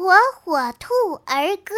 火火兔儿歌。